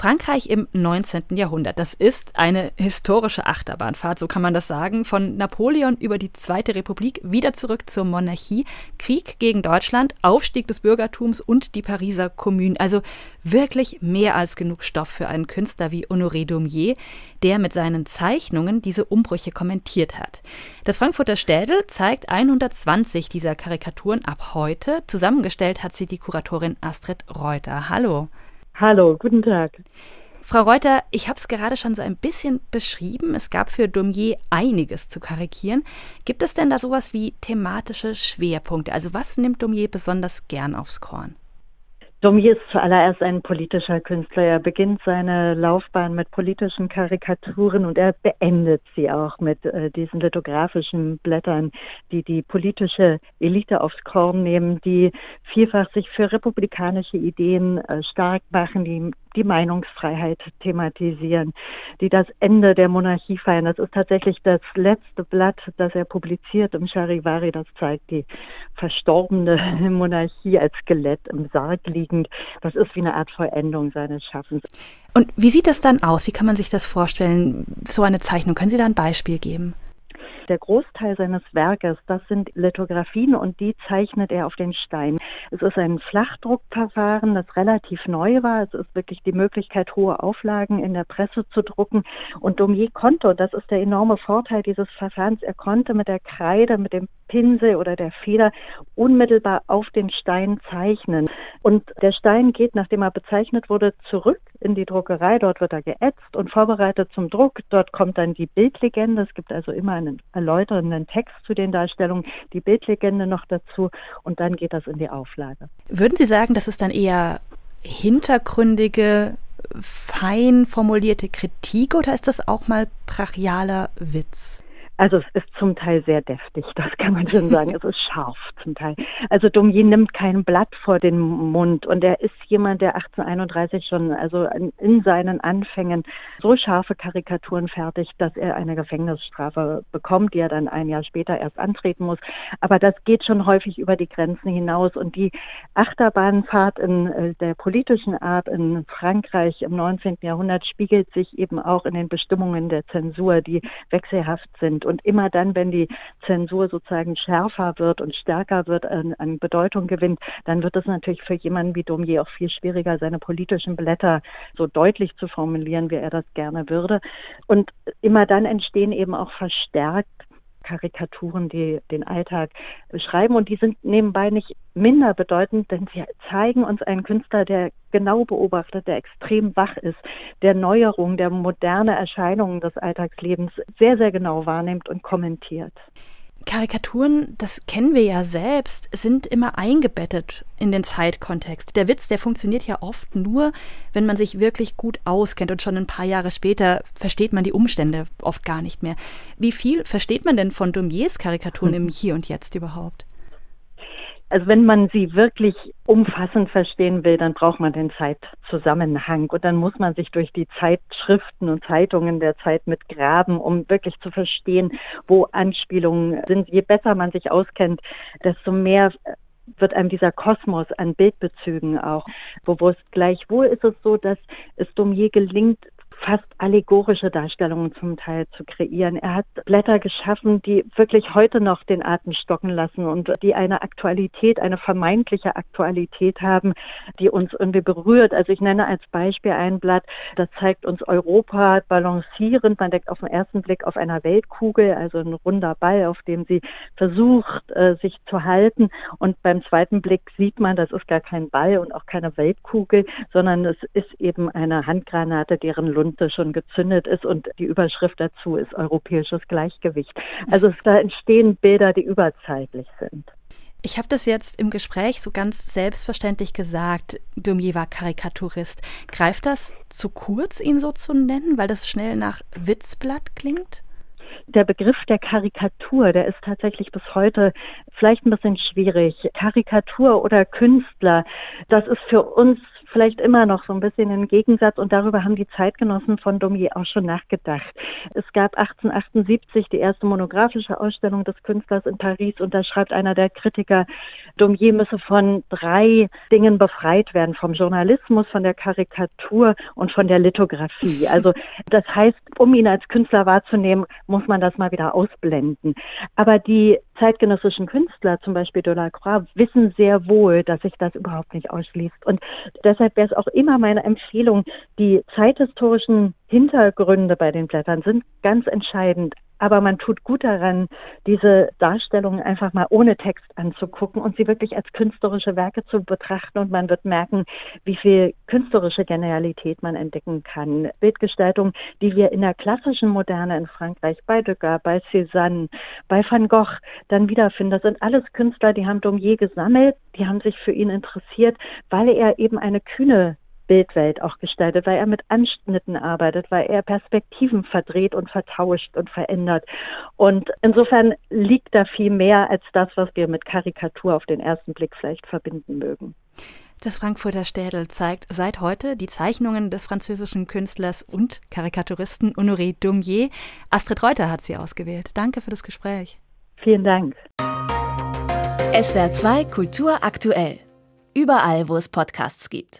Frankreich im 19. Jahrhundert. Das ist eine historische Achterbahnfahrt, so kann man das sagen. Von Napoleon über die Zweite Republik wieder zurück zur Monarchie, Krieg gegen Deutschland, Aufstieg des Bürgertums und die Pariser Kommune. Also wirklich mehr als genug Stoff für einen Künstler wie Honoré Daumier, der mit seinen Zeichnungen diese Umbrüche kommentiert hat. Das Frankfurter Städel zeigt 120 dieser Karikaturen ab heute. Zusammengestellt hat sie die Kuratorin Astrid Reuter. Hallo. Hallo, guten Tag. Frau Reuter, ich habe es gerade schon so ein bisschen beschrieben. Es gab für Daumier einiges zu karikieren. Gibt es denn da sowas wie thematische Schwerpunkte? Also was nimmt Daumier besonders gern aufs Korn? Daumier ist zuallererst ein politischer Künstler. Er beginnt seine Laufbahn mit politischen Karikaturen und er beendet sie auch mit äh, diesen lithografischen Blättern, die die politische Elite aufs Korn nehmen, die vielfach sich für republikanische Ideen äh, stark machen, die die Meinungsfreiheit thematisieren, die das Ende der Monarchie feiern. Das ist tatsächlich das letzte Blatt, das er publiziert im Charivari. Das zeigt die verstorbene Monarchie als Skelett im Sarg liegend. Das ist wie eine Art Vollendung seines Schaffens. Und wie sieht das dann aus? Wie kann man sich das vorstellen? So eine Zeichnung. Können Sie da ein Beispiel geben? Der Großteil seines Werkes, das sind Lithografien und die zeichnet er auf den Stein. Es ist ein Flachdruckverfahren, das relativ neu war. Es ist wirklich die Möglichkeit, hohe Auflagen in der Presse zu drucken. Und Daumier konnte, und das ist der enorme Vorteil dieses Verfahrens, er konnte mit der Kreide, mit dem Pinsel oder der Feder unmittelbar auf den Stein zeichnen. Und der Stein geht, nachdem er bezeichnet wurde, zurück in die Druckerei. Dort wird er geätzt und vorbereitet zum Druck. Dort kommt dann die Bildlegende. Es gibt also immer einen erläuternden Text zu den Darstellungen, die Bildlegende noch dazu und dann geht das in die Auflage. Würden Sie sagen, dass es dann eher hintergründige, fein formulierte Kritik oder ist das auch mal brachialer Witz? Also es ist zum Teil sehr deftig, das kann man schon sagen. es ist scharf zum Teil. Also Daumier nimmt kein Blatt vor den Mund und er ist jemand, der 1831 schon, also in seinen Anfängen so scharfe Karikaturen fertigt, dass er eine Gefängnisstrafe bekommt, die er dann ein Jahr später erst antreten muss. Aber das geht schon häufig über die Grenzen hinaus und die Achterbahnfahrt in äh, der politischen Art in Frankreich im 19. Jahrhundert spiegelt sich eben auch in den Bestimmungen der Zensur, die wechselhaft sind und immer dann, wenn die Zensur sozusagen schärfer wird und stärker wird, an, an Bedeutung gewinnt, dann wird es natürlich für jemanden wie Daumier auch viel schwieriger, seine politischen Blätter so deutlich zu formulieren, wie er das gerne würde. Und immer dann entstehen eben auch verstärkt Karikaturen, die den Alltag beschreiben. Und die sind nebenbei nicht minder bedeutend, denn sie zeigen uns einen Künstler, der genau beobachtet, der extrem wach ist, der Neuerungen, der moderne Erscheinungen des Alltagslebens sehr, sehr genau wahrnimmt und kommentiert. Karikaturen, das kennen wir ja selbst, sind immer eingebettet in den Zeitkontext. Der Witz, der funktioniert ja oft nur, wenn man sich wirklich gut auskennt und schon ein paar Jahre später versteht man die Umstände oft gar nicht mehr. Wie viel versteht man denn von Daumiers Karikaturen hm. im Hier und Jetzt überhaupt? Also wenn man sie wirklich umfassend verstehen will, dann braucht man den Zeitzusammenhang und dann muss man sich durch die Zeitschriften und Zeitungen der Zeit mit graben, um wirklich zu verstehen, wo Anspielungen sind. Je besser man sich auskennt, desto mehr wird einem dieser Kosmos an Bildbezügen auch bewusst. Gleichwohl ist es so, dass es Daumier gelingt, fast allegorische Darstellungen zum Teil zu kreieren. Er hat Blätter geschaffen, die wirklich heute noch den Atem stocken lassen und die eine Aktualität, eine vermeintliche Aktualität haben, die uns irgendwie berührt. Also ich nenne als Beispiel ein Blatt, das zeigt uns Europa balancierend. Man denkt auf den ersten Blick auf einer Weltkugel, also ein runder Ball, auf dem sie versucht, äh, sich zu halten. Und beim zweiten Blick sieht man, das ist gar kein Ball und auch keine Weltkugel, sondern es ist eben eine Handgranate, deren Lund Lunte schon gezündet ist und die Überschrift dazu ist europäisches Gleichgewicht. Also da entstehen Bilder, die überzeitlich sind. Ich habe das jetzt im Gespräch so ganz selbstverständlich gesagt, Daumier war Karikaturist. Greift das zu kurz, ihn so zu nennen, weil das schnell nach Witzblatt klingt? der Begriff der Karikatur, der ist tatsächlich bis heute vielleicht ein bisschen schwierig. Karikatur oder Künstler, das ist für uns vielleicht immer noch so ein bisschen ein Gegensatz und darüber haben die Zeitgenossen von Daumier auch schon nachgedacht. Es gab 1878 die erste monographische Ausstellung des Künstlers in Paris und da schreibt einer der Kritiker, Daumier müsse von drei Dingen befreit werden, vom Journalismus, von der Karikatur und von der Lithografie. Also das heißt, um ihn als Künstler wahrzunehmen, muss man das mal wieder ausblenden. Aber die zeitgenössischen Künstler, zum Beispiel Delacroix, wissen sehr wohl, dass sich das überhaupt nicht ausschließt. Und deshalb wäre es auch immer meine Empfehlung, die zeithistorischen Hintergründe bei den Blättern sind ganz entscheidend. Aber man tut gut daran, diese Darstellungen einfach mal ohne Text anzugucken und sie wirklich als künstlerische Werke zu betrachten. Und man wird merken, wie viel künstlerische Genialität man entdecken kann. Bildgestaltung, die wir in der klassischen Moderne in Frankreich bei Degas, bei Cézanne, bei Van Gogh dann wiederfinden. Das sind alles Künstler, die haben Daumier gesammelt, die haben sich für ihn interessiert, weil er eben eine kühne Bildwelt auch gestaltet, weil er mit Anschnitten arbeitet, weil er Perspektiven verdreht und vertauscht und verändert. Und insofern liegt da viel mehr als das, was wir mit Karikatur auf den ersten Blick vielleicht verbinden mögen. Das Frankfurter Städel zeigt seit heute die Zeichnungen des französischen Künstlers und Karikaturisten Honoré Daumier. Astrid Reuter hat sie ausgewählt. Danke für das Gespräch. Vielen Dank. SWR 2 Kultur aktuell. Überall, wo es Podcasts gibt.